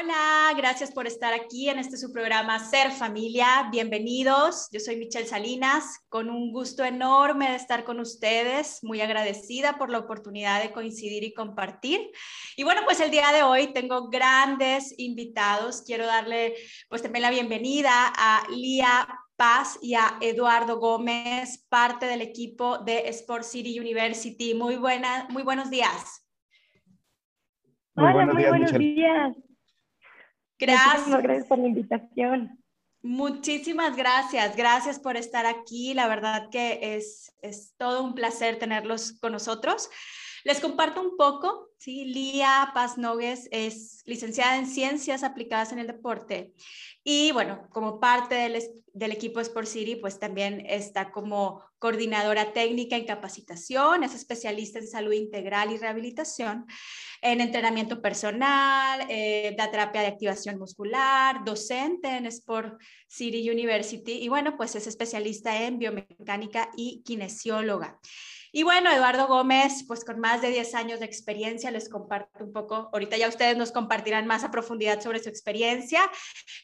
Hola, gracias por estar aquí en este su programa Ser Familia. Bienvenidos. Yo soy Michelle Salinas, con un gusto enorme de estar con ustedes, muy agradecida por la oportunidad de coincidir y compartir. Y bueno, pues el día de hoy tengo grandes invitados. Quiero darle pues también la bienvenida a Lía Paz y a Eduardo Gómez, parte del equipo de Sport City University. Muy buena, muy buenos días. Hola, muy buenos días. Gracias. gracias por la invitación. Muchísimas gracias, gracias por estar aquí. La verdad que es, es todo un placer tenerlos con nosotros. Les comparto un poco, ¿sí? Lía Paz Nogues es licenciada en Ciencias Aplicadas en el Deporte y bueno, como parte del, equipo Sport City, pues también está como coordinadora técnica en capacitación, es especialista en salud integral y rehabilitación, en entrenamiento personal, eh, da terapia de activación muscular, docente en Sport City University y bueno, pues es especialista en biomecánica y kinesióloga. Y bueno, Eduardo Gómez, pues con más de 10 años de experiencia, les comparto un poco, ahorita ya ustedes nos compartirán más a profundidad sobre su experiencia.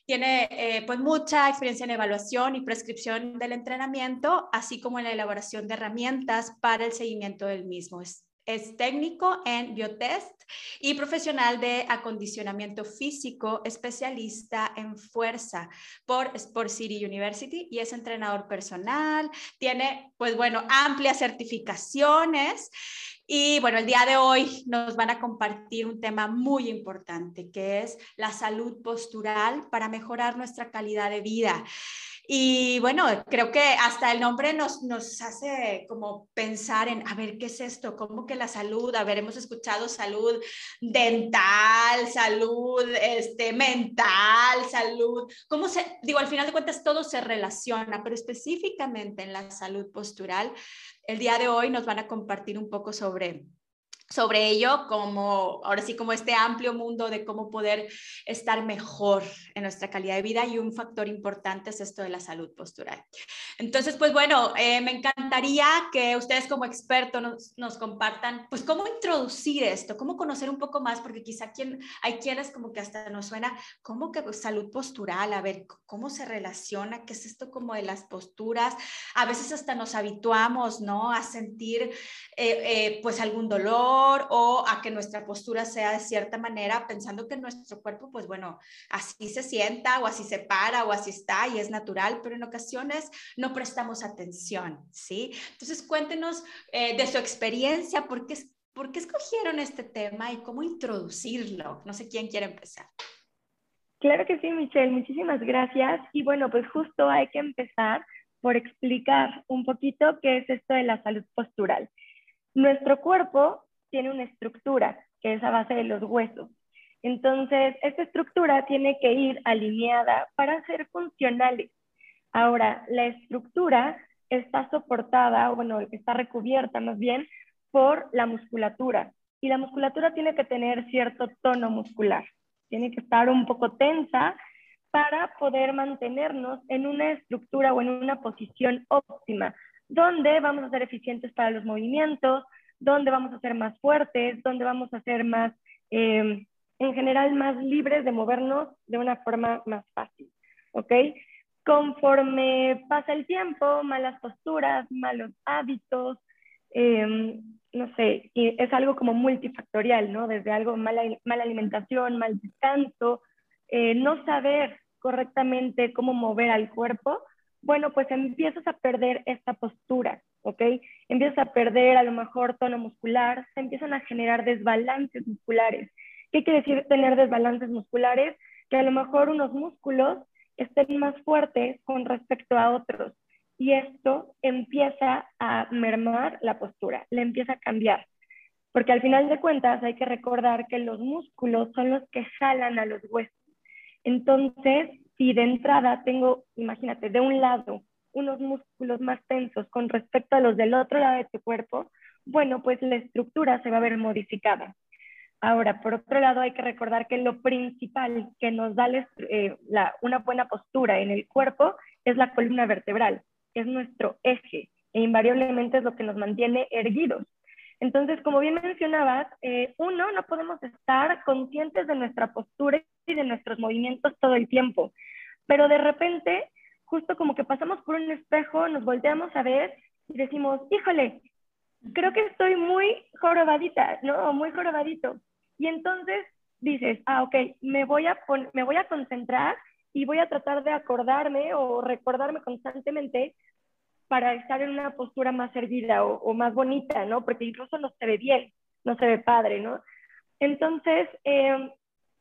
Tiene eh, pues mucha experiencia en evaluación y prescripción del entrenamiento, así como en la elaboración de herramientas para el seguimiento del mismo. Es técnico en biotest y profesional de acondicionamiento físico, especialista en fuerza por Sport City University y es entrenador personal. Tiene, pues bueno, amplias certificaciones. Y bueno, el día de hoy nos van a compartir un tema muy importante que es la salud postural para mejorar nuestra calidad de vida. Y bueno, creo que hasta el nombre nos, nos hace como pensar en, a ver, ¿qué es esto? ¿Cómo que la salud? A ver, hemos escuchado salud dental, salud este, mental, salud. ¿Cómo se, digo, al final de cuentas todo se relaciona, pero específicamente en la salud postural, el día de hoy nos van a compartir un poco sobre sobre ello, como ahora sí, como este amplio mundo de cómo poder estar mejor en nuestra calidad de vida y un factor importante es esto de la salud postural. Entonces, pues bueno, eh, me encantaría que ustedes como expertos nos, compartan, pues cómo introducir esto, cómo conocer un poco más, porque quizá quien, hay quienes como que hasta nos suena, ¿cómo que salud postural? A ver, ¿cómo se relaciona? ¿Qué es esto como de las posturas? A veces hasta nos habituamos, ¿no? A sentir eh, eh, pues algún dolor o a que nuestra postura sea de cierta manera, pensando que nuestro cuerpo, pues bueno, así se sienta o así se para o así está y es natural, pero en ocasiones no prestamos atención, ¿sí? Entonces cuéntenos eh, de su experiencia, ¿por qué, ¿por qué escogieron este tema y cómo introducirlo? No sé quién quiere empezar. Claro que sí, Michelle, muchísimas gracias. Y bueno, pues justo hay que empezar por explicar un poquito qué es esto de la salud postural. Nuestro cuerpo tiene una estructura que es a base de los huesos. Entonces, esta estructura tiene que ir alineada para ser funcionales. Ahora, la estructura está soportada, o bueno, está recubierta más bien por la musculatura. Y la musculatura tiene que tener cierto tono muscular. Tiene que estar un poco tensa para poder mantenernos en una estructura o en una posición óptima, donde vamos a ser eficientes para los movimientos, dónde vamos a ser más fuertes, dónde vamos a ser más, em, en general, más libres de movernos de una forma más fácil, ¿ok? Conforme pasa el tiempo, malas posturas, malos hábitos, em, no sé, es algo como multifactorial, ¿no? Desde algo, mala, mala alimentación, mal descanso, eh, no saber correctamente cómo mover al cuerpo, bueno, pues empiezas a perder esta postura, ¿ok? Empiezas a perder a lo mejor tono muscular, se empiezan a generar desbalances musculares. ¿Qué quiere decir tener desbalances musculares? Que a lo mejor unos músculos estén más fuertes con respecto a otros y esto empieza a mermar la postura, le empieza a cambiar. Porque al final de cuentas hay que recordar que los músculos son los que jalan a los huesos. Entonces, si de entrada tengo, imagínate, de un lado unos músculos más tensos con respecto a los del otro lado de tu cuerpo, bueno, pues la estructura se va a ver modificada. Ahora, por otro lado, hay que recordar que lo principal que nos da eh, una buena postura en el cuerpo es la columna vertebral, es nuestro eje e invariablemente es lo que nos mantiene erguidos. Entonces, como bien mencionabas, eh, uno, no podemos estar conscientes de nuestra postura y de nuestros movimientos todo el tiempo, pero de repente, justo como que pasamos por un espejo, nos volteamos a ver y decimos, híjole, creo que estoy muy jorobadita, ¿no? Muy jorobadito. Y entonces dices, ah, ok, me voy, a me voy a concentrar y voy a tratar de acordarme o recordarme constantemente para estar en una postura más erguida o, más bonita, ¿no? Porque incluso no se ve bien, no se ve padre, ¿no? Entonces, em,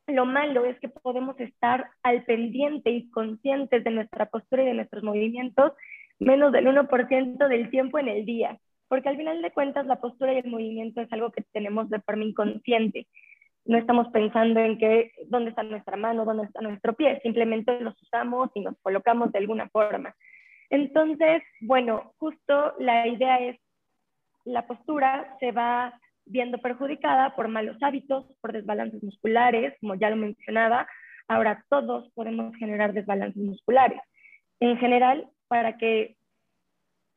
lo malo es que podemos estar al pendiente y conscientes de nuestra postura y de nuestros movimientos menos del 1% del tiempo en el día, porque al final de cuentas la postura y el movimiento es algo que tenemos de forma inconsciente. No estamos pensando en que, dónde está nuestra mano, dónde está nuestro pie, simplemente los usamos y nos colocamos de alguna forma. Entonces, bueno, justo la idea es, la postura se va viendo perjudicada por malos hábitos, por desbalances musculares, como ya lo mencionaba. Ahora todos podemos generar desbalances musculares. En general, para que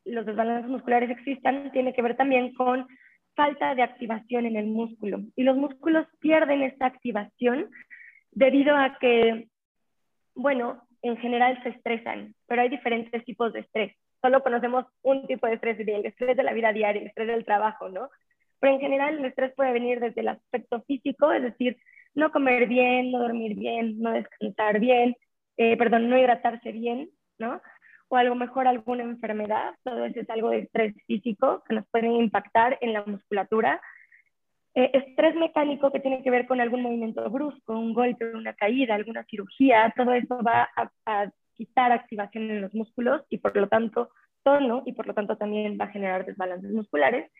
los desbalances musculares existan, tiene que ver también con falta de activación en el músculo. Y los músculos pierden esta activación debido a que, bueno, en general se estresan, pero hay diferentes tipos de estrés. Solo conocemos un tipo de estrés, el estrés de la vida diaria, el estrés del trabajo, ¿no? Pero en general el estrés puede venir desde el aspecto físico, es decir, no comer bien, no dormir bien, no descansar bien, eh, perdón, no hidratarse bien, ¿no? O algo mejor alguna enfermedad, todo eso es algo de estrés físico que nos puede impactar en la musculatura, eh, estrés mecánico que tiene que ver con algún movimiento brusco, un golpe, una caída, alguna cirugía, todo eso va a, quitar activación en los músculos y por lo tanto tono y por lo tanto también va a generar desbalances musculares.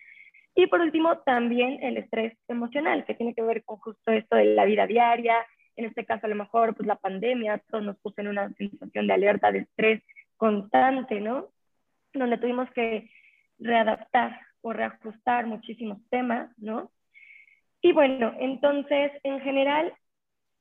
Y por último, también el estrés emocional, que tiene que ver con justo esto de la vida diaria. En este caso, a lo mejor, pues la pandemia, todos nos puso en una sensación de alerta, de estrés constante, ¿no? Donde tuvimos que readaptar o reajustar muchísimos temas, ¿no? Y bueno, entonces, en general,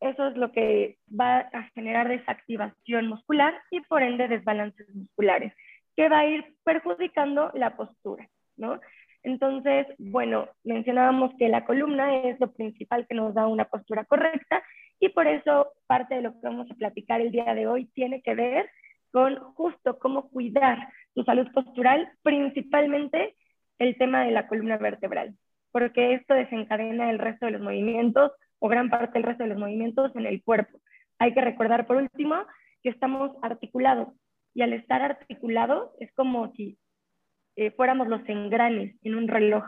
eso es lo que va a generar desactivación muscular y por ende desbalances musculares, que va a ir perjudicando la postura, ¿no? Entonces, bueno, mencionábamos que la columna es lo principal que nos da una postura correcta y por eso parte de lo que vamos a platicar el día de hoy tiene que ver con justo cómo cuidar tu salud postural, principalmente el tema de la columna vertebral porque esto desencadena el resto de los movimientos o gran parte del resto de los movimientos en el cuerpo. Hay que recordar por último que estamos articulados y al estar articulados es como si eh, fuéramos los engranes en un reloj.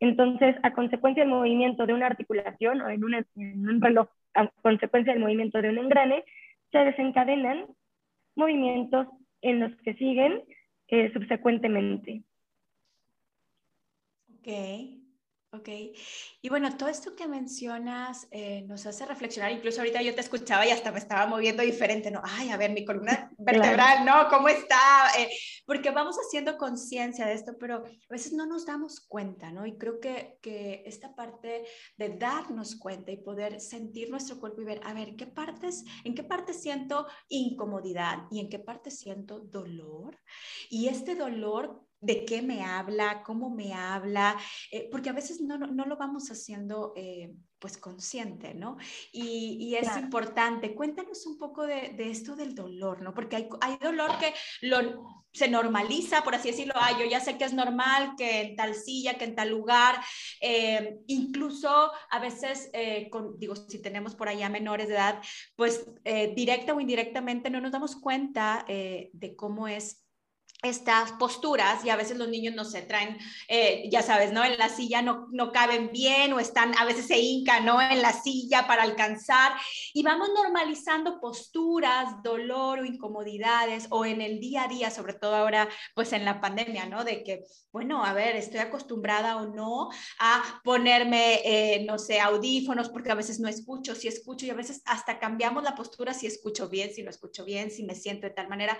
Entonces, a consecuencia del movimiento de una articulación o en, un reloj, a consecuencia del movimiento de un engrane, se desencadenan movimientos en los que siguen eh, subsecuentemente. Ok. Ok, y bueno, todo esto que mencionas eh, nos hace reflexionar, incluso ahorita yo te escuchaba y hasta me estaba moviendo diferente, ¿no? Ay, a ver, mi columna vertebral, ¿no? ¿Cómo está? Eh, porque vamos haciendo conciencia de esto, pero a veces no nos damos cuenta, ¿no? Y creo que, que esta parte de darnos cuenta y poder sentir nuestro cuerpo y ver, a ver, ¿qué partes, en qué parte siento incomodidad y en qué parte siento dolor? Y este dolor de qué me habla, cómo me habla, eh, porque a veces no, no, lo vamos haciendo eh, pues consciente, ¿no? Y, es importante, cuéntanos un poco de, esto del dolor, ¿no? Porque hay, hay dolor que lo, se normaliza, por así decirlo, ah, yo ya sé que es normal que en tal silla, que en tal lugar, eh, incluso a veces, digo, si tenemos por allá menores de edad, pues directa o indirectamente no nos damos cuenta de cómo es estas posturas y a veces los niños no se traen, eh, ya sabes, ¿no? En la silla no, no caben bien o están, a veces se hincan, ¿no? En la silla para alcanzar y vamos normalizando posturas, dolor o incomodidades o en el día a día, sobre todo ahora, pues en la pandemia, ¿no? De que, bueno, a ver, estoy acostumbrada o no a ponerme, eh, no sé, audífonos porque a veces no escucho, si escucho y a veces hasta cambiamos la postura si escucho bien, si no escucho bien, si me siento de tal manera.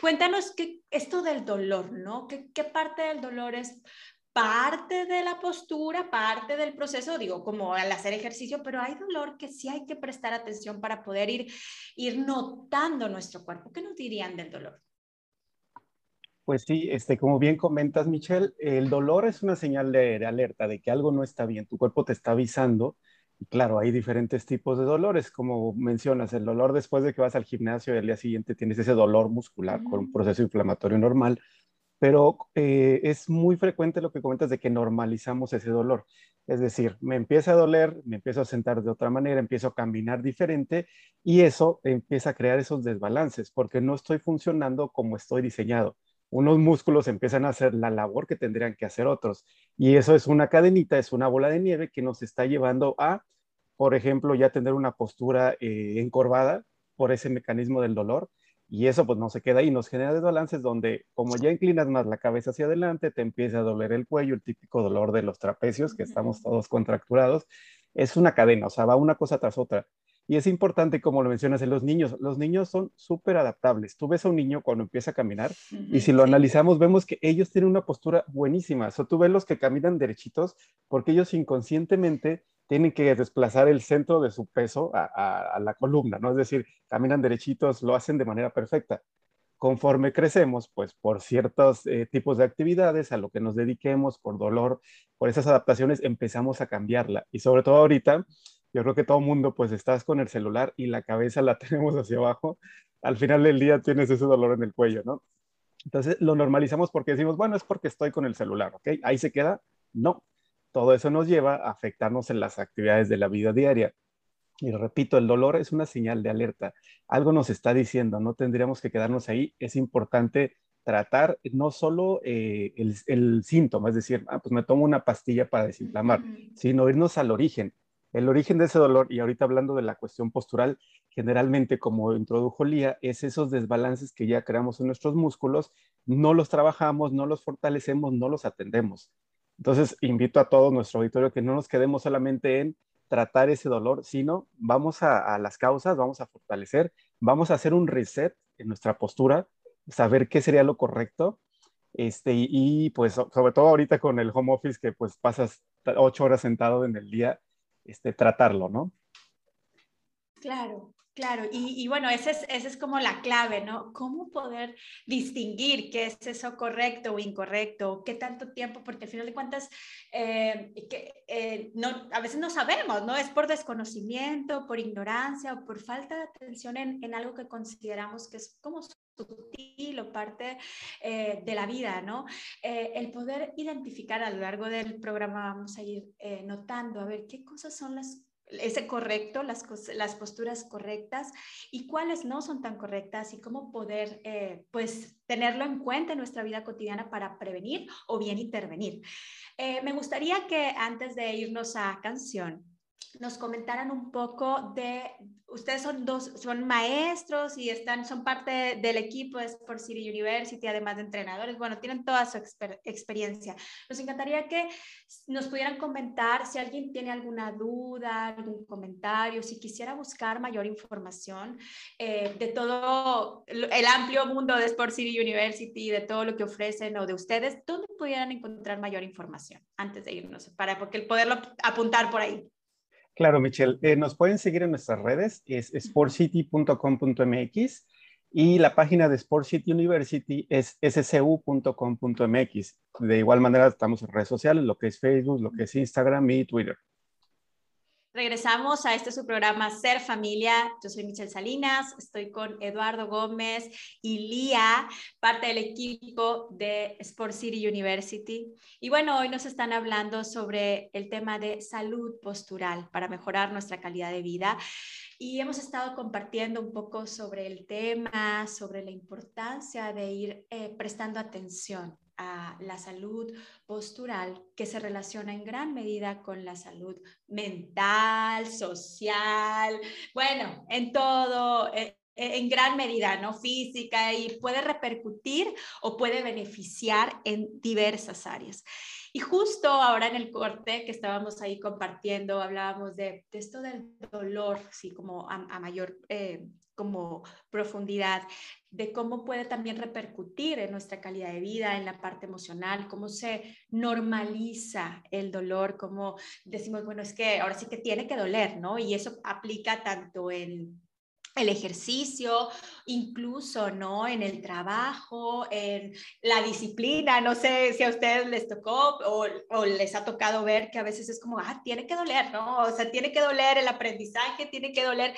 Cuéntanos que esto del dolor, ¿no? ¿Qué, ¿Qué, parte del dolor es parte de la postura, parte del proceso? Digo, como al hacer ejercicio, pero hay dolor que sí hay que prestar atención para poder ir, ir notando nuestro cuerpo. ¿Qué nos dirían del dolor? Pues sí, este, como bien comentas, Michelle, el dolor es una señal de, alerta de que algo no está bien. Tu cuerpo te está avisando. Claro, hay diferentes tipos de dolores, como mencionas, el dolor después de que vas al gimnasio y al día siguiente tienes ese dolor muscular con un proceso inflamatorio normal, pero eh, es muy frecuente lo que comentas de que normalizamos ese dolor. Es decir, me empieza a doler, me empiezo a sentar de otra manera, empiezo a caminar diferente y eso empieza a crear esos desbalances porque no estoy funcionando como estoy diseñado unos músculos empiezan a hacer la labor que tendrían que hacer otros. Y eso es una cadenita, es una bola de nieve que nos está llevando a, por ejemplo, ya tener una postura eh, encorvada por ese mecanismo del dolor. Y eso pues no se queda ahí, nos genera desbalances donde como ya inclinas más la cabeza hacia adelante, te empieza a doler el cuello, el típico dolor de los trapecios, que estamos todos contracturados. Es una cadena, o sea, va una cosa tras otra. Y es importante, como lo mencionas, en los niños. Los niños son súper adaptables. Tú ves a un niño cuando empieza a caminar y si lo analizamos, vemos que ellos tienen una postura buenísima. O sea, tú ves los que caminan derechitos porque ellos inconscientemente tienen que desplazar el centro de su peso a, la columna, ¿no? Es decir, caminan derechitos, lo hacen de manera perfecta. Conforme crecemos, pues por ciertos eh, tipos de actividades, a lo que nos dediquemos, por dolor, por esas adaptaciones, empezamos a cambiarla. Y sobre todo ahorita, yo creo que todo mundo pues estás con el celular y la cabeza la tenemos hacia abajo, al final del día tienes ese dolor en el cuello, ¿no? Entonces lo normalizamos porque decimos, bueno, es porque estoy con el celular, ¿ok? Ahí se queda. No, todo eso nos lleva a afectarnos en las actividades de la vida diaria. Y repito, el dolor es una señal de alerta. Algo nos está diciendo, no tendríamos que quedarnos ahí. Es importante tratar no solo eh, el, el, síntoma, es decir, ah, pues me tomo una pastilla para desinflamar, sino irnos al origen. El origen de ese dolor, y ahorita hablando de la cuestión postural, generalmente, como introdujo Lía, es esos desbalances que ya creamos en nuestros músculos, no los trabajamos, no los fortalecemos, no los atendemos. Entonces, invito a todo nuestro auditorio que no nos quedemos solamente en tratar ese dolor, sino vamos a, las causas, vamos a fortalecer, vamos a hacer un reset en nuestra postura, saber qué sería lo correcto. Este, y, y pues sobre todo ahorita con el home office que pues pasas ocho horas sentado en el día, este, tratarlo, ¿no? Claro, claro. Y, bueno, esa es, ese es como la clave, ¿no? ¿Cómo poder distinguir qué es eso correcto o incorrecto? ¿Qué tanto tiempo? Porque al final de cuentas, eh, que, eh, no, a veces no sabemos, ¿no? Es por desconocimiento, por ignorancia o por falta de atención en, en algo que consideramos que es como sutil o parte eh, de la vida, ¿no? Eh, el poder identificar a lo largo del programa vamos a ir eh, notando, a ver qué cosas son las ese correcto, las, las posturas correctas y cuáles no son tan correctas y cómo poder pues tenerlo en cuenta en nuestra vida cotidiana para prevenir o bien intervenir. me gustaría que antes de irnos a canción, nos comentaran un poco de, ustedes son dos, son maestros y están, son parte del equipo de Sport City University, además de entrenadores, bueno, tienen toda su experiencia. Nos encantaría que nos pudieran comentar si alguien tiene alguna duda, algún comentario, si quisiera buscar mayor información eh, de todo el amplio mundo de Sport City University, de todo lo que ofrecen o de ustedes, ¿dónde pudieran encontrar mayor información antes de irnos? Para porque poderlo apuntar por ahí. Claro, Michelle. Eh, nos pueden seguir en nuestras redes, es sportcity.com.mx y la página de Sport City University es scu.com.mx. De igual manera estamos en redes sociales, lo que es Facebook, lo que es Instagram y Twitter. Regresamos a este su programa Ser Familia. Yo soy Michelle Salinas, estoy con Eduardo Gómez y Lía, parte del equipo de Sport City University. Y bueno, hoy nos están hablando sobre el tema de salud postural para mejorar nuestra calidad de vida. Y hemos estado compartiendo un poco sobre el tema, sobre la importancia de ir eh, prestando atención la salud postural que se relaciona en gran medida con la salud mental, social, bueno, en todo, eh, eh, en gran medida, ¿no? Física y puede repercutir o puede beneficiar en diversas áreas. Y justo ahora en el corte que estábamos ahí compartiendo, hablábamos de, esto del dolor, sí, como a, mayor eh, como profundidad de cómo puede también repercutir en nuestra calidad de vida, en la parte emocional, cómo se normaliza el dolor, cómo decimos, bueno, es que ahora sí que tiene que doler, ¿no? Y eso aplica tanto en el ejercicio, incluso, ¿no? En el trabajo, en la disciplina, no sé si a ustedes les tocó o, o, les ha tocado ver que a veces es como, ah, tiene que doler, ¿no? O sea, tiene que doler el aprendizaje, tiene que doler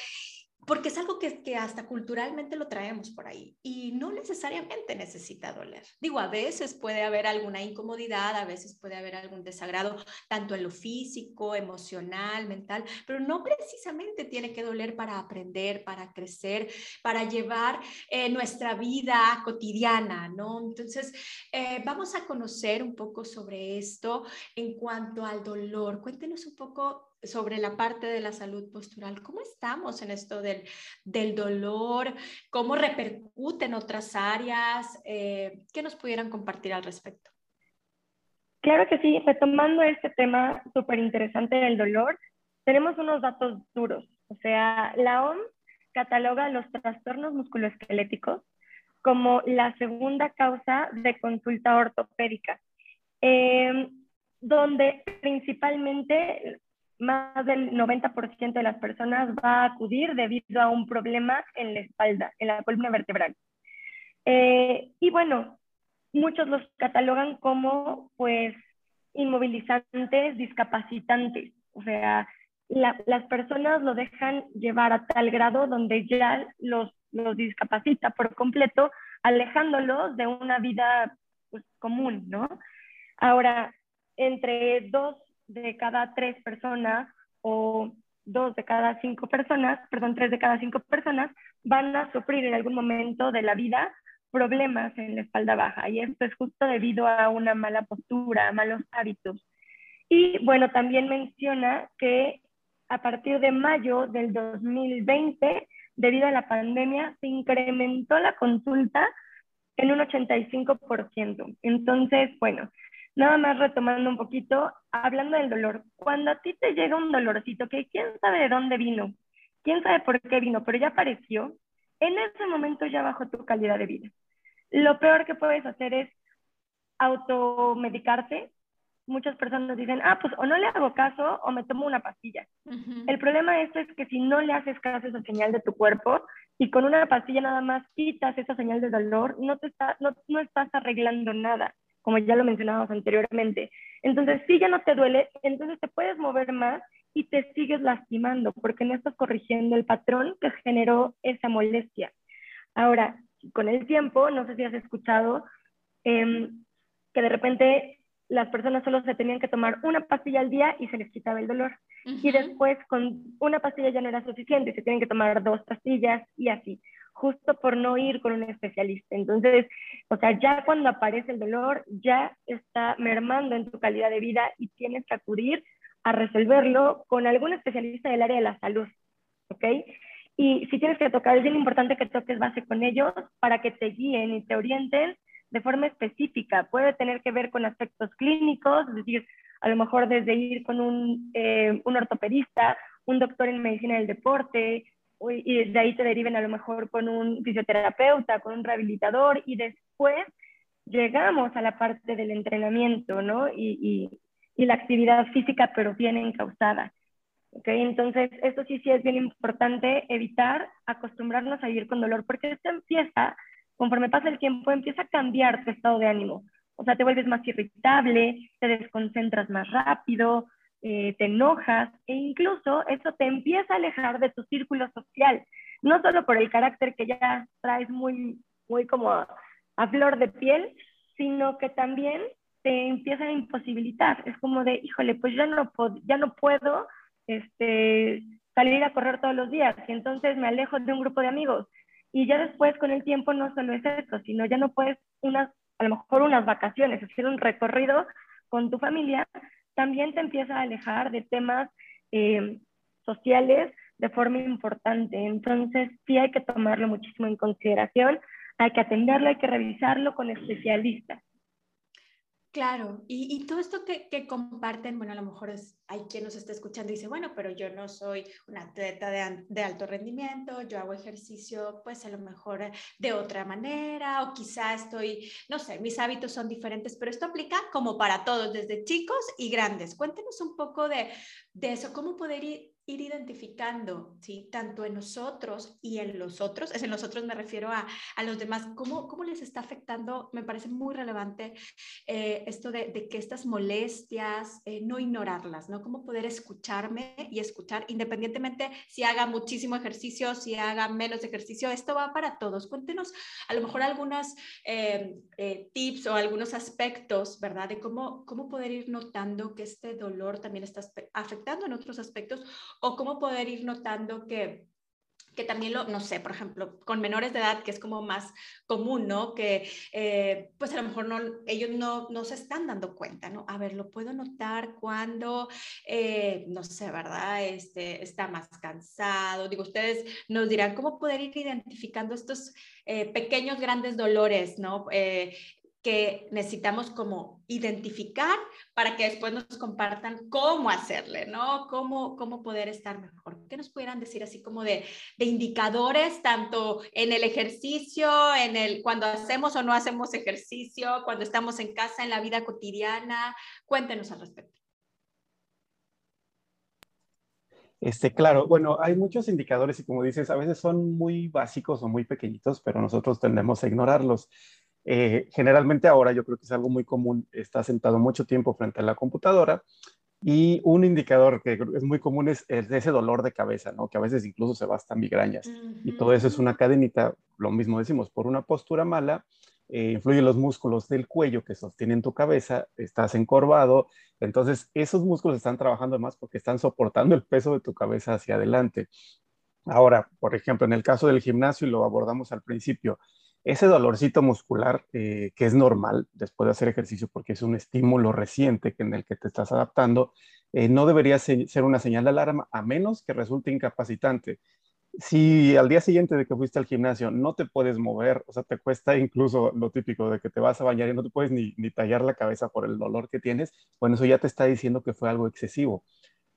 porque es algo que, que, hasta culturalmente lo traemos por ahí y no necesariamente necesita doler. Digo, a veces puede haber alguna incomodidad, a veces puede haber algún desagrado, tanto en lo físico, emocional, mental, pero no precisamente tiene que doler para aprender, para crecer, para llevar eh, nuestra vida cotidiana, ¿no? Entonces, eh, vamos a conocer un poco sobre esto en cuanto al dolor. Cuéntenos un poco sobre la parte de la salud postural. ¿Cómo estamos en esto del, del dolor? ¿Cómo repercute en otras áreas? Eh, ¿Qué nos pudieran compartir al respecto? Claro que sí, retomando este tema súper interesante del dolor, tenemos unos datos duros. O sea, la OMS cataloga los trastornos musculoesqueléticos como la segunda causa de consulta ortopédica, eh, donde principalmente más del 90% de las personas va a acudir debido a un problema en la espalda, en la columna vertebral. Eh, y bueno, muchos los catalogan como pues inmovilizantes, discapacitantes. O sea, las personas lo dejan llevar a tal grado donde ya los, los discapacita por completo, alejándolos de una vida pues, común, ¿no? Ahora, entre dos de cada tres personas o dos de cada cinco personas, perdón, tres de cada cinco personas van a sufrir en algún momento de la vida problemas en la espalda baja. Y esto es justo debido a una mala postura, malos hábitos. Y bueno, también menciona que a partir de mayo del 2020, debido a la pandemia, se incrementó la consulta en un 85%. Entonces, bueno, Nada más retomando un poquito, hablando del dolor. Cuando a ti te llega un dolorcito, que quién sabe de dónde vino, quién sabe por qué vino, pero ya apareció, en ese momento ya bajó tu calidad de vida. Lo peor que puedes hacer es automedicarte. Muchas personas dicen, ah, pues o no le hago caso o me tomo una pastilla. El problema de esto es que si no le haces caso a esa señal de tu cuerpo y con una pastilla nada más quitas esa señal de dolor, no, te está, no, no estás arreglando nada como ya lo mencionábamos anteriormente. Entonces, si ya no te duele, entonces te puedes mover más y te sigues lastimando porque no estás corrigiendo el patrón que generó esa molestia. Ahora, con el tiempo, no sé si has escuchado em, que de repente las personas solo se tenían que tomar una pastilla al día y se les quitaba el dolor. Y después con una pastilla ya no era suficiente, se tienen que tomar dos pastillas y así justo por no ir con un especialista. Entonces, o sea, ya cuando aparece el dolor, ya está mermando en tu calidad de vida y tienes que acudir a resolverlo con algún especialista del área de la salud, ¿ok? Y si tienes que tocar, es bien importante que toques base con ellos para que te guíen y te orienten de forma específica. Puede tener que ver con aspectos clínicos, es decir, a lo mejor desde ir con un, eh, un ortopedista, un doctor en medicina del deporte, y de ahí te deriven a lo mejor con un fisioterapeuta, con un rehabilitador y después llegamos a la parte del entrenamiento, ¿no? Y, y, la actividad física, pero bien encausada. ¿ok? Entonces, esto sí, sí es bien importante evitar acostumbrarnos a vivir con dolor, porque esto empieza, conforme pasa el tiempo, empieza a cambiar tu estado de ánimo. O sea, te vuelves más irritable, te desconcentras más rápido, eh, te enojas e incluso eso te empieza a alejar de tu círculo social, no solo por el carácter que ya traes muy, muy como a, flor de piel, sino que también te empieza a imposibilitar. Es como de, híjole, pues ya no, ya no puedo este, salir a correr todos los días y entonces me alejo de un grupo de amigos. Y ya después con el tiempo no solo es eso, sino ya no puedes a lo mejor unas vacaciones, hacer un recorrido con tu familia también te empieza a alejar de temas eh, sociales de forma importante. Entonces, sí hay que tomarlo muchísimo en consideración, hay que atenderlo, hay que revisarlo con especialistas. Claro, y, todo esto que, comparten, bueno, a lo mejor hay quien nos está escuchando y dice, bueno, pero yo no soy una atleta de, alto rendimiento, yo hago ejercicio pues a lo mejor de otra manera o quizá estoy, no sé, mis hábitos son diferentes, pero esto aplica como para todos, desde chicos y grandes. Cuéntenos un poco de, de eso, cómo poder ir ir identificando, ¿sí? Tanto en nosotros y en los otros, es en nosotros me refiero a, a los demás, ¿cómo, ¿cómo les está afectando? Me parece muy relevante eh, esto de, de, que estas molestias, eh, no ignorarlas, ¿no? Cómo poder escucharme y escuchar, independientemente si haga muchísimo ejercicio, si haga menos ejercicio, esto va para todos. Cuéntenos a lo mejor algunos eh, tips o algunos aspectos, ¿verdad? De cómo, cómo poder ir notando que este dolor también está afectando en otros aspectos o cómo poder ir notando que que también lo, no sé, por ejemplo, con menores de edad, que es como más común, ¿no? Que eh, pues a lo mejor no, ellos no, no, se están dando cuenta, ¿no? A ver, lo puedo notar cuando, eh, no sé, ¿verdad? Este, está más cansado. Digo, ustedes nos dirán cómo poder ir identificando estos eh, pequeños, grandes dolores, ¿no? Que necesitamos como identificar para que después nos compartan cómo hacerle, ¿no? Cómo, cómo poder estar mejor. ¿Qué nos pudieran decir así como de, de indicadores, tanto en el ejercicio, en el cuando hacemos o no hacemos ejercicio, cuando estamos en casa, en la vida cotidiana? Cuéntenos al respecto. Este, claro, bueno, hay muchos indicadores y como dices, a veces son muy básicos o muy pequeñitos, pero nosotros tendemos a ignorarlos. Eh, generalmente ahora yo creo que es algo muy común, está sentado mucho tiempo frente a la computadora y un indicador que es muy común es, ese dolor de cabeza, ¿no? que a veces incluso se va hasta migrañas. Y todo eso es una cadenita, lo mismo decimos, por una postura mala, eh, influyen los músculos del cuello que sostienen tu cabeza, estás encorvado, entonces esos músculos están trabajando más porque están soportando el peso de tu cabeza hacia adelante. Ahora, por ejemplo, en el caso del gimnasio, y lo abordamos al principio, ese dolorcito muscular eh, que es normal después de hacer ejercicio porque es un estímulo reciente en el que te estás adaptando, eh, no debería ser una señal de alarma a menos que resulte incapacitante. Si al día siguiente de que fuiste al gimnasio no te puedes mover, o sea, te cuesta incluso lo típico de que te vas a bañar y no te puedes ni, ni tallar la cabeza por el dolor que tienes, bueno, eso ya te está diciendo que fue algo excesivo.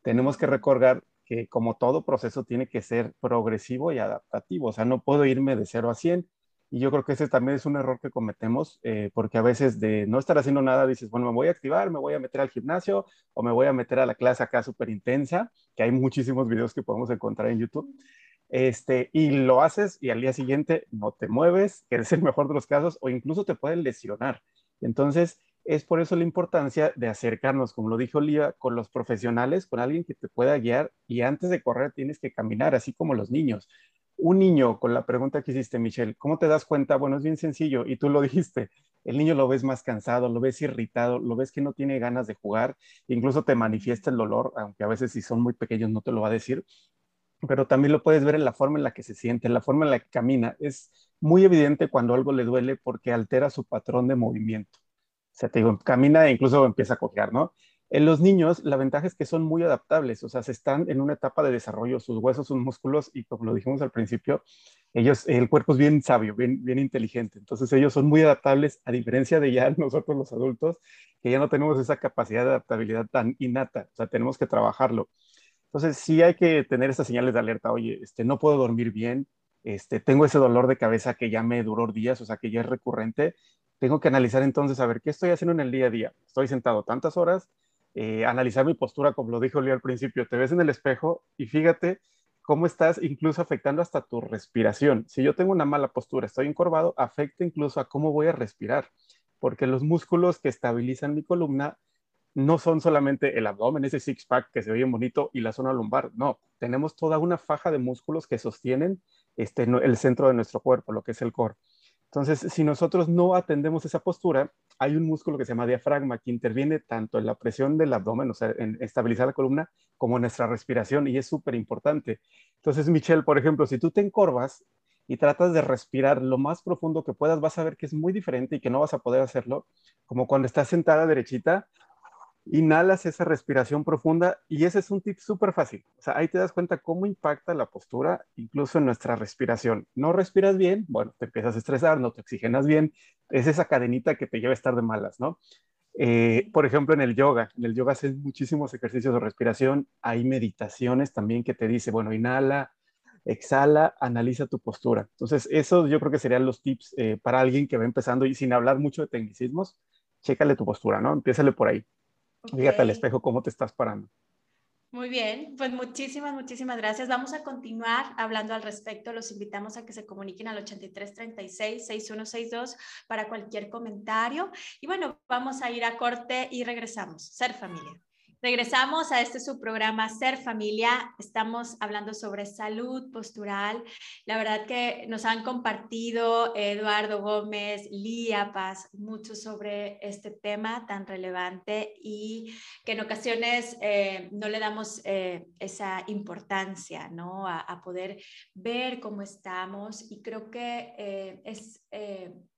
Tenemos que recordar que como todo proceso tiene que ser progresivo y adaptativo, o sea, no puedo irme de 0 a 100, y yo creo que ese también es un error que cometemos, eh, porque a veces de no estar haciendo nada dices, bueno, me voy a activar, me voy a meter al gimnasio o me voy a meter a la clase acá súper intensa, que hay muchísimos videos que podemos encontrar en YouTube. Este, y lo haces y al día siguiente no te mueves, que es el mejor de los casos, o incluso te pueden lesionar. Entonces, es por eso la importancia de acercarnos, como lo dijo Lía, con los profesionales, con alguien que te pueda guiar y antes de correr tienes que caminar, así como los niños un niño, con la pregunta que hiciste, Michelle, ¿cómo te das cuenta? Bueno, es bien sencillo y tú lo dijiste. El niño lo ves más cansado, lo ves irritado, lo ves que no tiene ganas de jugar, incluso te manifiesta el dolor, aunque a veces si son muy pequeños no te lo va a decir, pero también lo puedes ver en la forma en la que se siente, en la forma en la que camina. Es muy evidente cuando algo le duele porque altera su patrón de movimiento. O sea, te digo, camina e incluso empieza a cojear, ¿no? En los niños, la ventaja es que son muy adaptables, o sea, se están en una etapa de desarrollo, sus huesos, sus músculos, y como lo dijimos al principio, ellos, el cuerpo es bien sabio, bien, inteligente, entonces ellos son muy adaptables, a diferencia de ya nosotros los adultos, que ya no tenemos esa capacidad de adaptabilidad tan innata, o sea, tenemos que trabajarlo. Entonces, sí hay que tener esas señales de alerta, oye, este, no puedo dormir bien, este, tengo ese dolor de cabeza que ya me duró días, o sea, que ya es recurrente, tengo que analizar entonces a ver qué estoy haciendo en el día a día. Estoy sentado tantas horas, eh, analizar mi postura, como lo dijo Leo al principio, te ves en el espejo y fíjate cómo estás incluso afectando hasta tu respiración. Si yo tengo una mala postura, estoy encorvado, afecta incluso a cómo voy a respirar, porque los músculos que estabilizan mi columna no son solamente el abdomen, ese six-pack que se oye bonito y la zona lumbar, no, tenemos toda una faja de músculos que sostienen este, el centro de nuestro cuerpo, lo que es el core. Entonces, si nosotros no atendemos esa postura, hay un músculo que se llama diafragma que interviene tanto en la presión del abdomen, o sea, en estabilizar la columna, como en nuestra respiración y es súper importante. Entonces, Michelle, por ejemplo, si tú te encorvas y tratas de respirar lo más profundo que puedas, vas a ver que es muy diferente y que no vas a poder hacerlo como cuando estás sentada derechita inhalas esa respiración profunda y ese es un tip súper fácil. O sea, ahí te das cuenta cómo impacta la postura incluso en nuestra respiración. No respiras bien, bueno, te empiezas a estresar, no te oxigenas bien, es esa cadenita que te lleva a estar de malas, ¿no? Eh, por ejemplo, en el yoga, en el yoga haces muchísimos ejercicios de respiración, hay meditaciones también que te dice, bueno, inhala, exhala, analiza tu postura. Entonces, eso yo creo que serían los tips eh, para alguien que va empezando y sin hablar mucho de tecnicismos, chécale tu postura, ¿no? Empiézale por ahí. Fíjate al espejo cómo te estás parando. Muy bien, pues muchísimas, muchísimas gracias. Vamos a continuar hablando al respecto. Los invitamos a que se comuniquen al 8336-6162 para cualquier comentario. Y bueno, vamos a ir a corte y regresamos. Ser familia. Regresamos a este su programa Ser Familia. Estamos hablando sobre salud postural. La verdad que nos han compartido Eduardo Gómez, Lía Paz, mucho sobre este tema tan relevante y que en ocasiones eh, no le damos eh, esa importancia, ¿no? A, poder ver cómo estamos y creo que eh, es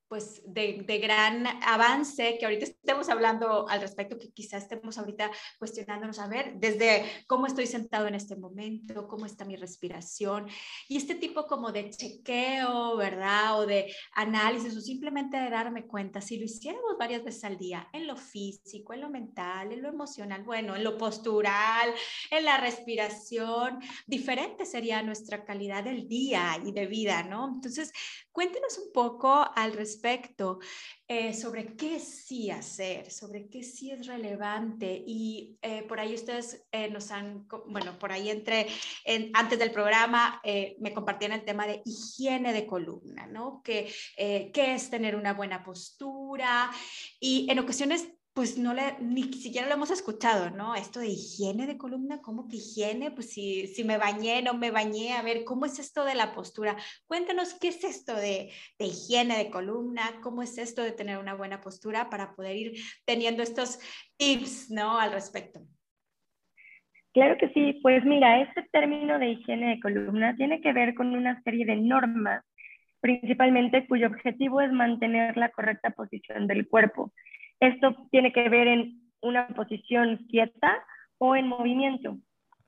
pues de, gran avance que ahorita estemos hablando al respecto, que quizás estemos ahorita cuestionándonos a ver desde cómo estoy sentado en este momento, cómo está mi respiración y este tipo como de chequeo, ¿verdad? O de análisis o simplemente de darme cuenta, si lo hiciéramos varias veces al día, en lo físico, en lo mental, en lo emocional, bueno, en lo postural, en la respiración, diferente sería nuestra calidad del día y de vida, ¿no? Entonces, cuéntenos un poco al respecto respecto eh, sobre qué sí hacer, sobre qué sí es relevante. Y eh, por ahí ustedes eh, nos han, bueno, por ahí entre, antes del programa me compartían el tema de higiene de columna, ¿no? Que, ¿Qué es tener una buena postura? Y en ocasiones pues no le, ni siquiera lo hemos escuchado, ¿no? Esto de higiene de columna, ¿cómo que higiene? Pues si, si me bañé, no me bañé, a ver, ¿cómo es esto de la postura? Cuéntanos qué es esto de, de higiene de columna, cómo es esto de tener una buena postura para poder ir teniendo estos tips, ¿no? Al respecto. Claro que sí, pues mira, este término de higiene de columna tiene que ver con una serie de normas, principalmente cuyo objetivo es mantener la correcta posición del cuerpo esto tiene que ver en una posición quieta o en movimiento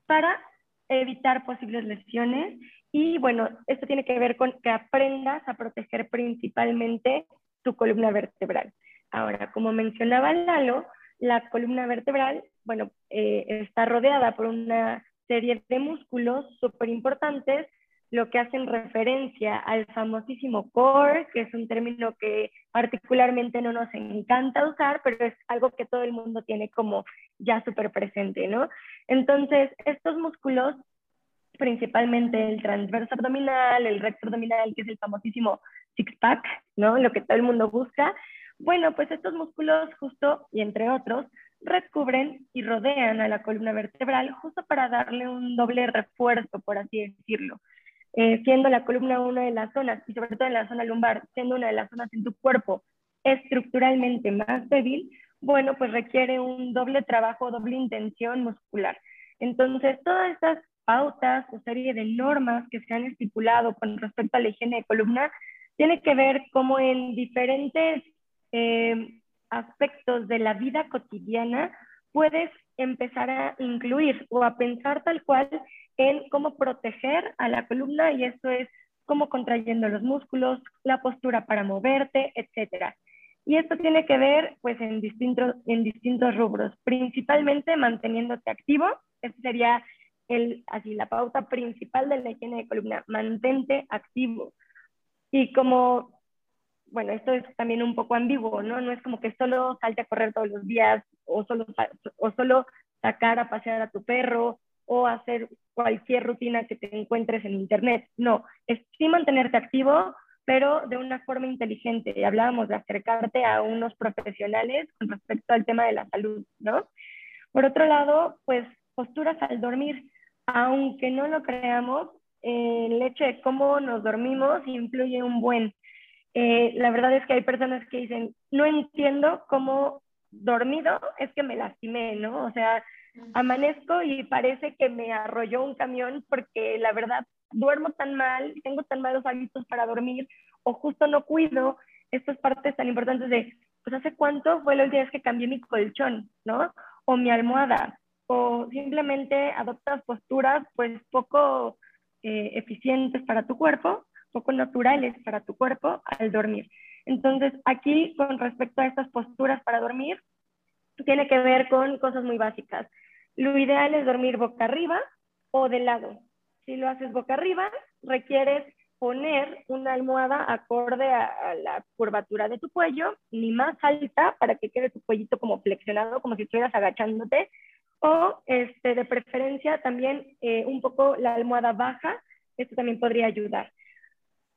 para evitar posibles lesiones. Y bueno, esto tiene que ver con que aprendas a proteger principalmente tu columna vertebral. Ahora, como mencionaba Lalo, la columna vertebral, bueno, eh, está rodeada por una serie de músculos súper importantes lo que hacen referencia al famosísimo core, que es un término que particularmente no nos encanta usar, pero es algo que todo el mundo tiene como ya súper presente, ¿no? Entonces, estos músculos, principalmente el transverso abdominal, el recto abdominal, que es el famosísimo six-pack, ¿no? Lo que todo el mundo busca. Bueno, pues estos músculos justo, y entre otros, recubren y rodean a la columna vertebral justo para darle un doble refuerzo, por así decirlo. Eh, siendo la columna una de las zonas, y sobre todo en la zona lumbar, siendo una de las zonas en tu cuerpo estructuralmente más débil, bueno, pues requiere un doble trabajo, doble intención muscular. Entonces, todas estas pautas o serie de normas que se han estipulado con respecto a la higiene de columna, tiene que ver cómo en diferentes eh, aspectos de la vida cotidiana puedes empezar a incluir o a pensar tal cual en cómo proteger a la columna y eso es cómo contrayendo los músculos, la postura para moverte, etc. Y esto tiene que ver pues en distintos, en distintos rubros, principalmente manteniéndote activo, esa sería el, así, la pauta principal de la higiene de columna, mantente activo. Y como, bueno, esto es también un poco ambiguo, ¿no? No es como que solo salte a correr todos los días o solo, o solo sacar a pasear a tu perro o hacer cualquier rutina que te encuentres en Internet. No, es sí mantenerte activo, pero de una forma inteligente. Hablábamos de acercarte a unos profesionales con respecto al tema de la salud, ¿no? Por otro lado, pues posturas al dormir. Aunque no lo creamos, el hecho de cómo nos dormimos influye un buen. Eh, la verdad es que hay personas que dicen, no entiendo cómo dormido es que me lastimé, ¿no? O sea, amanezco y parece que me arrolló un camión porque la verdad duermo tan mal, tengo tan malos hábitos para dormir o justo no cuido estas partes tan importantes de, pues hace cuánto fue los días que cambié mi colchón, ¿no? O mi almohada, o simplemente adoptas posturas pues poco eh, eficientes para tu cuerpo, poco naturales para tu cuerpo al dormir. Entonces, aquí con respecto a estas posturas para dormir, tiene que ver con cosas muy básicas. Lo ideal es dormir boca arriba o de lado. Si lo haces boca arriba, requieres poner una almohada acorde a, la curvatura de tu cuello, ni más alta para que quede tu cuellito como flexionado, como si estuvieras agachándote, o este, de preferencia también eh, un poco la almohada baja, esto también podría ayudar.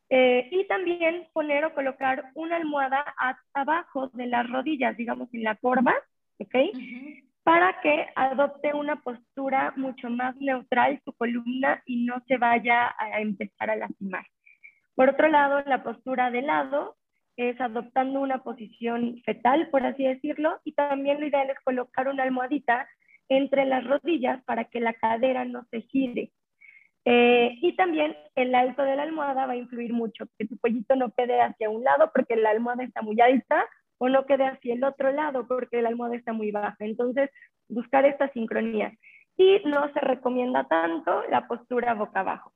Eh, y también poner o colocar una almohada abajo de las rodillas, digamos en la corva, ¿ok? Para que adopte una postura mucho más neutral su columna y no se vaya a empezar a lastimar. Por otro lado, la postura de lado es adoptando una posición fetal, por así decirlo, y también lo ideal es colocar una almohadita entre las rodillas para que la cadera no se gire. Eh, y también el alto de la almohada va a influir mucho, que tu pollito no quede hacia un lado porque la almohada está muy alta o no quede hacia el otro lado porque la almohada está muy baja. Entonces, buscar esta sincronía. Y no se recomienda tanto la postura boca abajo.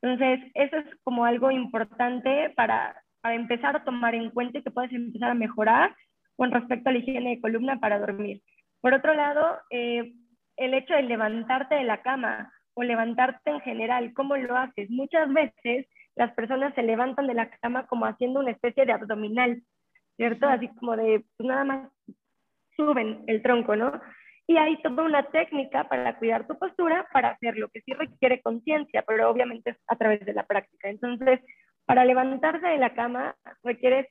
Entonces, eso es como algo importante para, para empezar a tomar en cuenta y que puedes empezar a mejorar con respecto a la higiene de columna para dormir. Por otro lado, eh, el hecho de levantarte de la cama o levantarte en general, ¿cómo lo haces? Muchas veces las personas se levantan de la cama como haciendo una especie de abdominal, ¿cierto? Así como de, pues nada más suben el tronco, ¿no? Y hay toda una técnica para cuidar tu postura, para hacerlo, que sí requiere conciencia, pero obviamente es a través de la práctica. Entonces, para levantarse de la cama requieres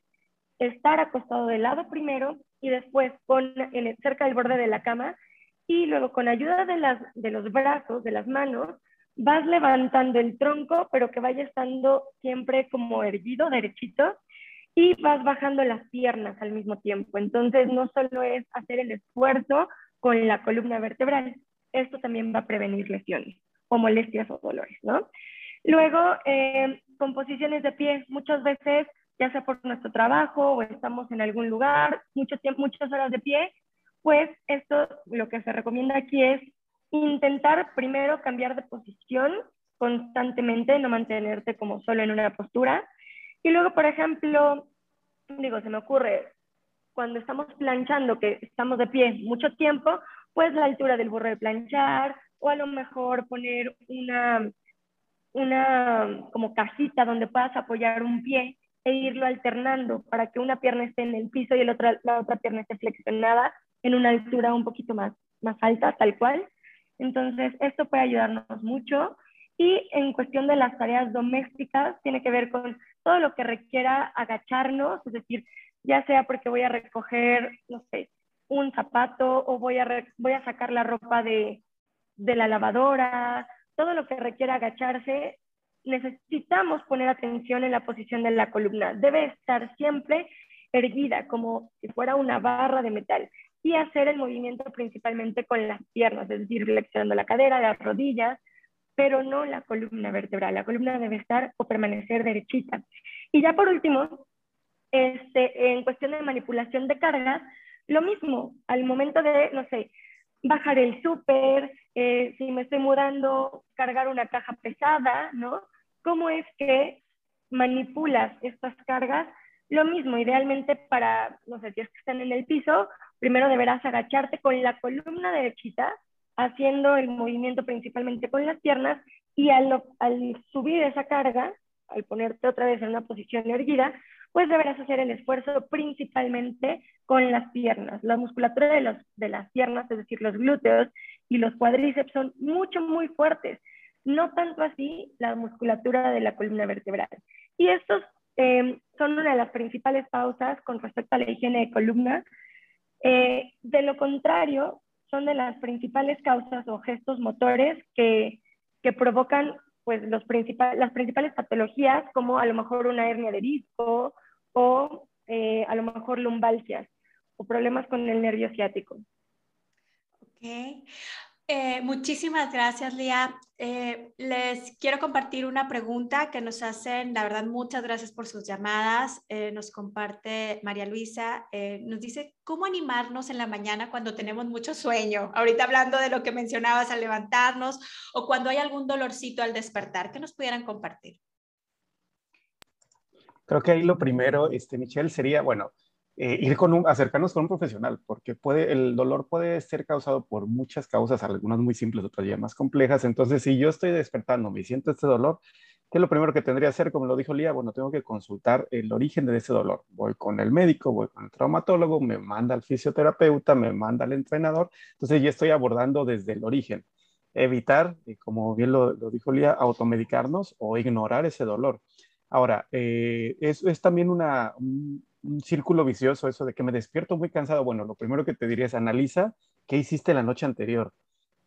estar acostado de lado primero y después con, en cerca del borde de la cama y luego con ayuda de, las, de los brazos, de las manos, vas levantando el tronco, pero que vaya estando siempre como erguido, derechito, y vas bajando las piernas al mismo tiempo. Entonces, no solo es hacer el esfuerzo con la columna vertebral, esto también va a prevenir lesiones o molestias o dolores, ¿no? Luego, eh, con posiciones de pie, muchas veces, ya sea por nuestro trabajo o estamos en algún lugar, mucho tiempo, muchas horas de pie, pues esto lo que se recomienda aquí es intentar primero cambiar de posición constantemente, no mantenerte como solo en una postura. Y luego, por ejemplo, digo, se me ocurre, cuando estamos planchando, que estamos de pie mucho tiempo, pues la altura del burro de planchar, o a lo mejor poner una, una como cajita donde puedas apoyar un pie e irlo alternando para que una pierna esté en el piso y el otra, la otra pierna esté flexionada en una altura un poquito más, más alta, tal cual. Entonces, esto puede ayudarnos mucho. Y en cuestión de las tareas domésticas, tiene que ver con todo lo que requiera agacharnos, es decir, ya sea porque voy a recoger, no sé, un zapato o voy a, voy a sacar la ropa de, de la lavadora, todo lo que requiera agacharse, necesitamos poner atención en la posición de la columna. Debe estar siempre erguida, como si fuera una barra de metal y hacer el movimiento principalmente con las piernas, es decir, flexionando la cadera, las rodillas, pero no la columna vertebral. La columna debe estar o permanecer derechita. Y ya por último, este, en cuestión de manipulación de cargas, lo mismo, al momento de, no sé, bajar el súper, eh, si me estoy mudando, cargar una caja pesada, ¿no? ¿Cómo es que manipulas estas cargas? Lo mismo, idealmente para, no sé, si es que están en el piso, primero deberás agacharte con la columna derechita, haciendo el movimiento principalmente con las piernas y al, subir esa carga, al ponerte otra vez en una posición erguida, pues deberás hacer el esfuerzo principalmente con las piernas. La musculatura de, los, de las piernas, es decir, los glúteos y los cuádriceps son mucho, muy fuertes. No tanto así la musculatura de la columna vertebral. Y estos eh, son una de las principales pausas con respecto a la higiene de columna eh, de lo contrario, son de las principales causas o gestos motores que, que provocan pues, los las principales patologías, como a lo mejor una hernia de disco o eh, a lo mejor lumbalgias o problemas con el nervio ciático. Okay. Eh, muchísimas gracias, Lía. Eh, les quiero compartir una pregunta que nos hacen. La verdad, muchas gracias por sus llamadas. Eh, nos comparte María Luisa. nos dice, ¿cómo animarnos en la mañana cuando tenemos mucho sueño? Ahorita hablando de lo que mencionabas al levantarnos o cuando hay algún dolorcito al despertar. ¿Qué nos pudieran compartir? Creo que ahí lo primero, este, Michelle, sería, bueno, eh, ir con un, acercarnos con un profesional, porque puede, el dolor puede ser causado por muchas causas, algunas muy simples, otras ya más complejas. Entonces, si yo estoy despertando, me siento este dolor, ¿Qué es lo primero que tendría que hacer? Como lo dijo Lía, bueno, tengo que consultar el origen de ese dolor. Voy con el médico, voy con el traumatólogo, me manda al fisioterapeuta, me manda al entrenador. Entonces ya estoy abordando desde el origen. Evitar, eh, como bien lo, dijo Lía, automedicarnos o ignorar ese dolor. Ahora, eh, es, es, también una, un, un, círculo vicioso eso de que me despierto muy cansado. Bueno, lo primero que te diría es analiza qué hiciste la noche anterior.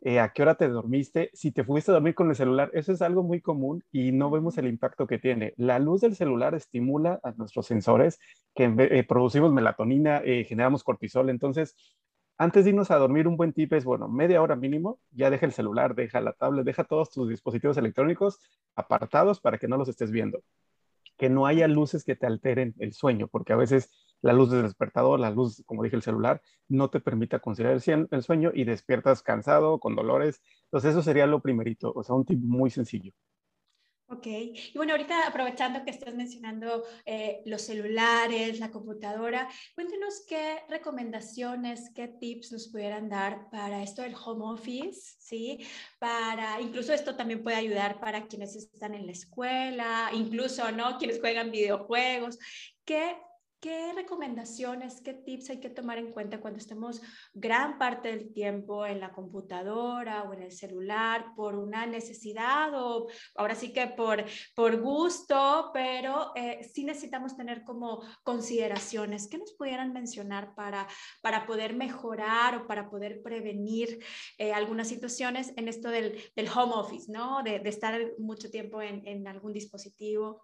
Eh, a qué hora te dormiste, si te fuiste a dormir con el celular, eso es algo muy común y no vemos el impacto que tiene. La luz del celular estimula a nuestros sensores que eh, producimos melatonina, eh, generamos cortisol, entonces antes de irnos a dormir, un buen tip es, bueno, media hora mínimo, ya deja el celular, deja la tablet, deja todos tus dispositivos electrónicos apartados para que no los estés viendo. Que no haya luces que te alteren el sueño, porque a veces la luz del despertador, la luz, como dije, el celular, no te permita conciliar el sueño y despiertas cansado, con dolores. Entonces, eso sería lo primerito, o sea, un tip muy sencillo. Ok, y bueno, ahorita aprovechando que estás mencionando eh, los celulares, la computadora, cuéntenos qué recomendaciones, qué tips nos pudieran dar para esto del home office, ¿sí? Para, incluso esto también puede ayudar para quienes están en la escuela, incluso, ¿no? Quienes juegan videojuegos. ¿Qué ¿Qué recomendaciones, qué tips hay que tomar en cuenta cuando estemos gran parte del tiempo en la computadora o en el celular por una necesidad o ahora sí que por, por gusto, pero eh, sí necesitamos tener como consideraciones? ¿Qué nos pudieran mencionar para, para poder mejorar o para poder prevenir eh, algunas situaciones en esto del, del, home office, ¿no? De, de estar mucho tiempo en, en algún dispositivo.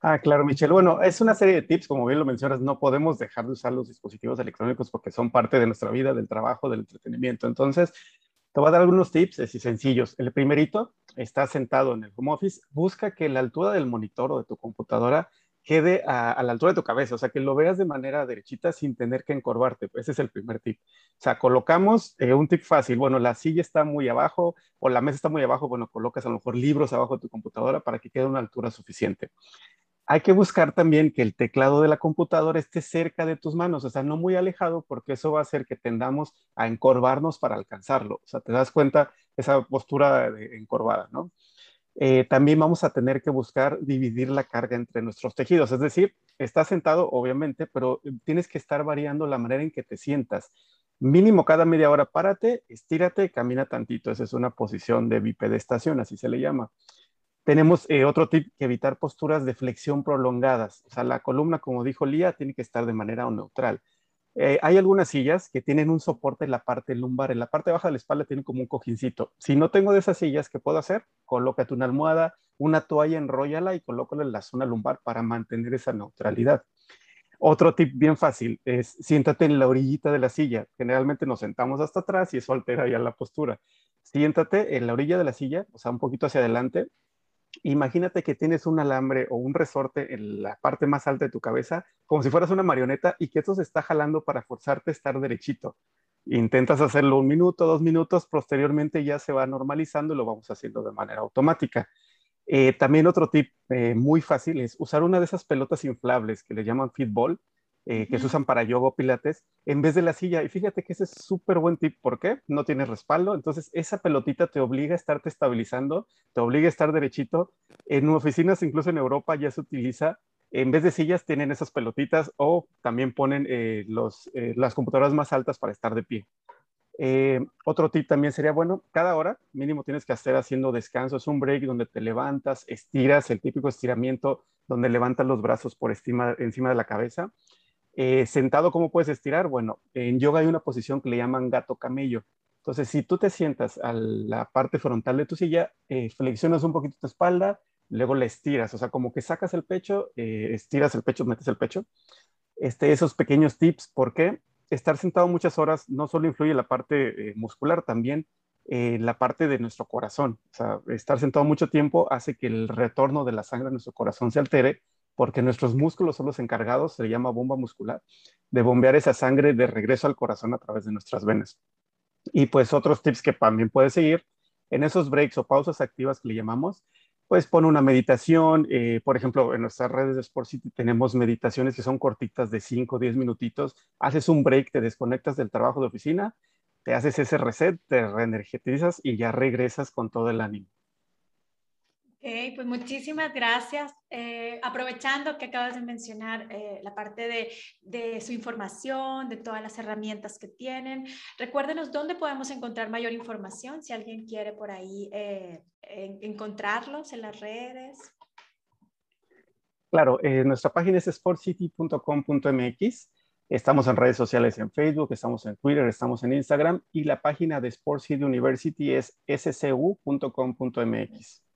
Ah, claro, Michelle. Bueno, es una serie de tips, como bien lo mencionas, no podemos dejar de usar los dispositivos electrónicos porque son parte de nuestra vida, del trabajo, del entretenimiento. Entonces, te voy a dar algunos tips así sencillos. El primerito, está sentado en el home office, busca que la altura del monitor o de tu computadora quede a, la altura de tu cabeza, o sea, que lo veas de manera derechita sin tener que encorvarte. Ese es el primer tip. O sea, colocamos eh, un tip fácil. Bueno, la silla está muy abajo o la mesa está muy abajo. Bueno, colocas a lo mejor libros abajo de tu computadora para que quede una altura suficiente. Hay que buscar también que el teclado de la computadora esté cerca de tus manos, o sea, no muy alejado, porque eso va a hacer que tendamos a encorvarnos para alcanzarlo. O sea, te das cuenta esa postura encorvada, ¿no? Eh, también vamos a tener que buscar dividir la carga entre nuestros tejidos. Es decir, estás sentado, obviamente, pero tienes que estar variando la manera en que te sientas. Mínimo cada media hora, párate, estírate, camina tantito. Esa es una posición de bipedestación, así se le llama. Tenemos eh, otro tip que evitar posturas de flexión prolongadas. O sea, la columna, como dijo Lía, tiene que estar de manera neutral. Eh, hay algunas sillas que tienen un soporte en la parte lumbar, en la parte baja de la espalda tienen como un cojincito. Si no tengo de esas sillas, ¿qué puedo hacer? Colócate una almohada, una toalla, enróllala y colócala en la zona lumbar para mantener esa neutralidad. Otro tip bien fácil es siéntate en la orillita de la silla. Generalmente nos sentamos hasta atrás y eso altera ya la postura. Siéntate en la orilla de la silla, o sea, un poquito hacia adelante, imagínate que tienes un alambre o un resorte en la parte más alta de tu cabeza, como si fueras una marioneta y que esto se está jalando para forzarte a estar derechito. Intentas hacerlo un minuto, dos minutos, posteriormente ya se va normalizando y lo vamos haciendo de manera automática. Eh, también otro tip eh, muy fácil es usar una de esas pelotas inflables que le llaman fitball, eh, que se usan para yoga o pilates, en vez de la silla. Y fíjate que ese es súper buen tip. ¿Por qué? No tienes respaldo. Entonces, esa pelotita te obliga a estarte estabilizando, te obliga a estar derechito. En oficinas, incluso en Europa, ya se utiliza. En vez de sillas, tienen esas pelotitas o también ponen eh, los, eh, las computadoras más altas para estar de pie. otro tip también sería, bueno, cada hora mínimo tienes que hacer haciendo descansos, un break donde te levantas, estiras, el típico estiramiento donde levantas los brazos por encima de la cabeza eh, sentado, ¿cómo puedes estirar? Bueno, en yoga hay una posición que le llaman gato camello. Entonces, si tú te sientas a la parte frontal de tu silla, eh, flexionas un poquito tu espalda, luego le estiras, o sea, como que sacas el pecho, eh, estiras el pecho, metes el pecho. Este, esos pequeños tips, ¿por qué? Estar sentado muchas horas no solo influye en la parte muscular, también en la parte de nuestro corazón. O sea, estar sentado mucho tiempo hace que el retorno de la sangre a nuestro corazón se altere porque nuestros músculos son los encargados, se le llama bomba muscular, de bombear esa sangre de regreso al corazón a través de nuestras venas. Y pues otros tips que también puedes seguir, en esos breaks o pausas activas que le llamamos, pues pone una meditación, eh, por ejemplo, en nuestras redes de Sport City tenemos meditaciones que son cortitas de 5 o 10 minutitos, haces un break, te desconectas del trabajo de oficina, te haces ese reset, te reenergetizas y ya regresas con todo el ánimo. Ok, pues muchísimas gracias. Eh, aprovechando que acabas de mencionar eh, la parte de, su información, de todas las herramientas que tienen, recuérdenos dónde podemos encontrar mayor información si alguien quiere por ahí eh, encontrarlos en las redes. Claro, nuestra página es sportcity.com.mx. Estamos en redes sociales en Facebook, estamos en Twitter, estamos en Instagram y la página de Sport City University es scu.com.mx.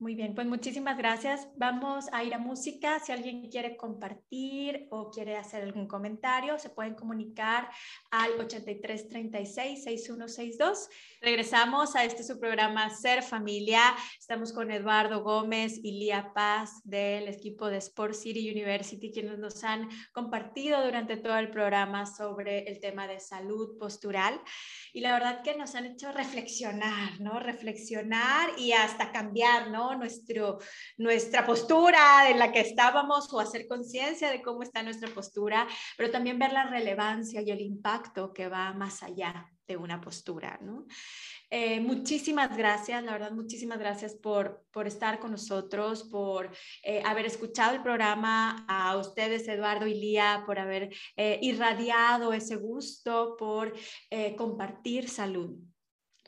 Muy bien, pues muchísimas gracias. Vamos a ir a música. Si alguien quiere compartir o quiere hacer algún comentario, se pueden comunicar al 8336-6162. Regresamos a este su programa Ser Familia. Estamos con Eduardo Gómez y Lía Paz del equipo de Sport City University, quienes nos han compartido durante todo el programa sobre el tema de salud postural. Y la verdad que nos han hecho reflexionar, ¿no? Reflexionar y hasta cambiar, ¿no? Nuestro, nuestra postura en la que estábamos o hacer conciencia de cómo está nuestra postura, pero también ver la relevancia y el impacto que va más allá de una postura, ¿no? Eh, muchísimas gracias, la verdad, muchísimas gracias por, por estar con nosotros, por eh, haber escuchado el programa, a ustedes, Eduardo y Lía, por haber eh, irradiado ese gusto, por compartir salud.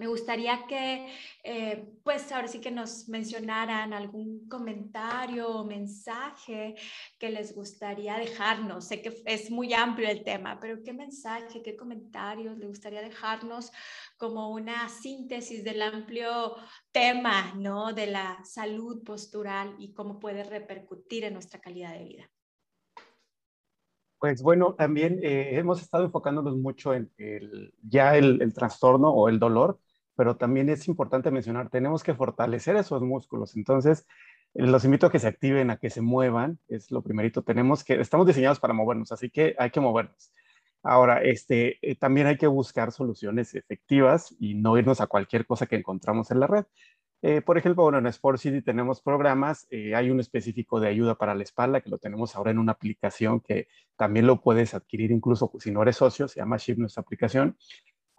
Me gustaría que, eh, pues ahora sí que nos mencionaran algún comentario o mensaje que les gustaría dejarnos. Sé que es muy amplio el tema, pero ¿qué mensaje, qué comentarios les gustaría dejarnos como una síntesis del amplio tema, ¿no? De la salud postural y cómo puede repercutir en nuestra calidad de vida. Pues bueno, también eh, hemos estado enfocándonos mucho en el, ya el, el, trastorno o el dolor, pero también es importante mencionar, tenemos que fortalecer esos músculos. Entonces, eh, los invito a que se activen, a que se muevan, es lo primerito. Tenemos que, estamos diseñados para movernos, así que hay que movernos. Ahora, este, eh, también hay que buscar soluciones efectivas y no irnos a cualquier cosa que encontramos en la red. Eh, por ejemplo, bueno, en Sport City tenemos programas, hay un específico de ayuda para la espalda que lo tenemos ahora en una aplicación que también lo puedes adquirir incluso si no eres socio, se llama Shift nuestra aplicación.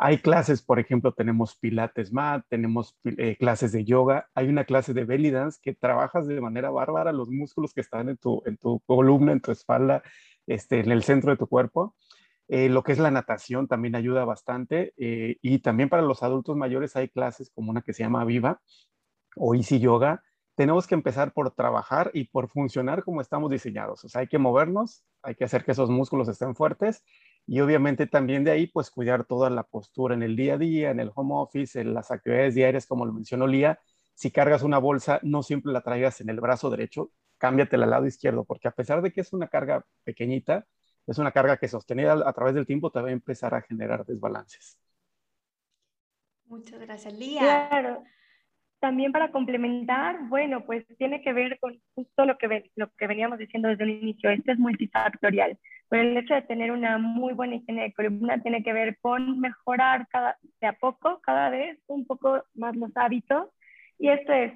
Hay clases, por ejemplo, tenemos pilates mat, tenemos eh, clases de yoga, hay una clase de belly dance que trabajas de manera bárbara los músculos que están en tu, en columna, en tu espalda, este, en el centro de tu cuerpo. Eh, lo que es la natación también ayuda bastante eh, y también para los adultos mayores hay clases como una que se llama Viva o Easy Yoga. Tenemos que empezar por trabajar y por funcionar como estamos diseñados. O sea, hay que movernos, hay que hacer que esos músculos estén fuertes y obviamente también de ahí, pues cuidar toda la postura en el día a día, en el home office, en las actividades diarias, como lo mencionó Lía. Si cargas una bolsa, no siempre la traigas en el brazo derecho, cámbiatela al lado izquierdo, porque a pesar de que es una carga pequeñita, es una carga que sostenida a través del tiempo te va a empezar a generar desbalances. Muchas gracias, Lía. Claro. También para complementar, bueno, pues tiene que ver con justo lo que, lo que veníamos diciendo desde el inicio, esto es multifactorial, pero el hecho de tener una muy buena higiene de columna tiene que ver con mejorar cada, de a poco, cada vez un poco más los hábitos, y esto es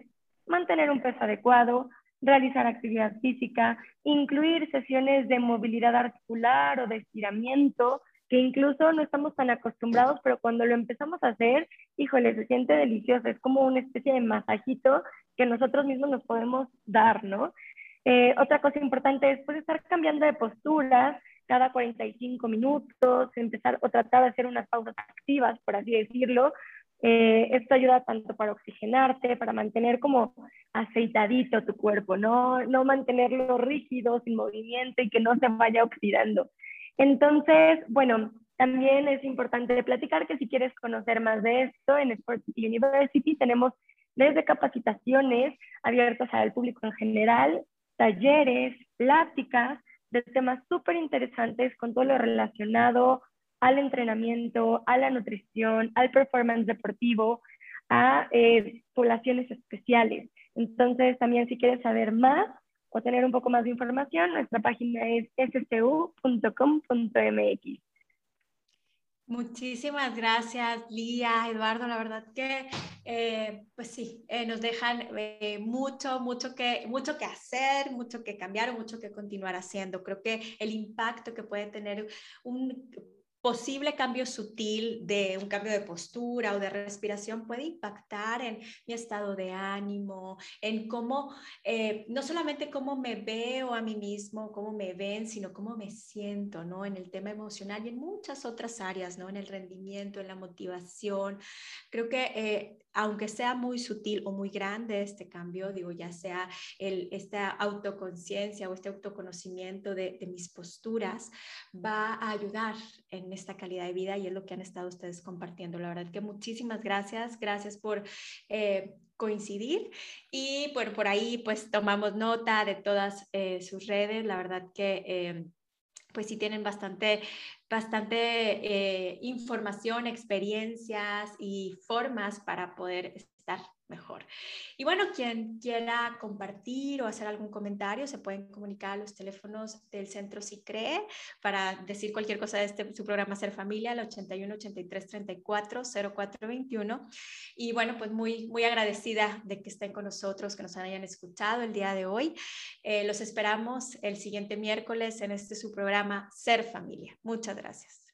mantener un peso adecuado, realizar actividad física, incluir sesiones de movilidad articular o de estiramiento, que incluso no estamos tan acostumbrados, pero cuando lo empezamos a hacer, híjole, se siente delicioso, es como una especie de masajito que nosotros mismos nos podemos dar, ¿no? Eh, otra cosa importante es pues, estar cambiando de posturas cada 45 minutos, empezar o tratar de hacer unas pausas activas, por así decirlo. Eh, esto ayuda tanto para oxigenarte, para mantener como aceitadito tu cuerpo, ¿no? no mantenerlo rígido, sin movimiento y que no se vaya oxidando. Entonces, bueno, también es importante platicar que si quieres conocer más de esto, en Sport University tenemos desde capacitaciones abiertas al público en general, talleres, pláticas de temas súper interesantes con todo lo relacionado al entrenamiento, a la nutrición, al performance deportivo, a eh, poblaciones especiales. Entonces, también si quieres saber más, o tener un poco más de información, nuestra página es scu.com.mx. Muchísimas gracias, Lía, Eduardo. La verdad que, eh, pues sí, eh, nos dejan eh, mucho, mucho que, mucho que hacer, mucho que cambiar mucho que continuar haciendo. Creo que el impacto que puede tener un posible cambio sutil de un cambio de postura o de respiración puede impactar en mi estado de ánimo, en cómo, eh, no solamente cómo me veo a mí mismo, cómo me ven, sino cómo me siento, ¿no? En el tema emocional y en muchas otras áreas, ¿no? En el rendimiento, en la motivación. Creo que eh, aunque sea muy sutil o muy grande este cambio, digo, ya sea el, esta autoconciencia o este autoconocimiento de, de mis posturas, va a ayudar en esta calidad de vida y es lo que han estado ustedes compartiendo. La verdad que muchísimas gracias, gracias por eh, coincidir y por, por ahí pues tomamos nota de todas eh, sus redes. La verdad que... Eh, pues sí tienen bastante, bastante información, experiencias y formas para poder estar mejor. Y bueno, quien quiera compartir o hacer algún comentario, se pueden comunicar a los teléfonos del Centro Si Cree para decir cualquier cosa de este, su programa Ser Familia, el 81 83 34 04 21. Y bueno, pues muy, muy agradecida de que estén con nosotros, que nos hayan escuchado el día de hoy. Eh, los esperamos el siguiente miércoles en este su programa Ser Familia. Muchas gracias.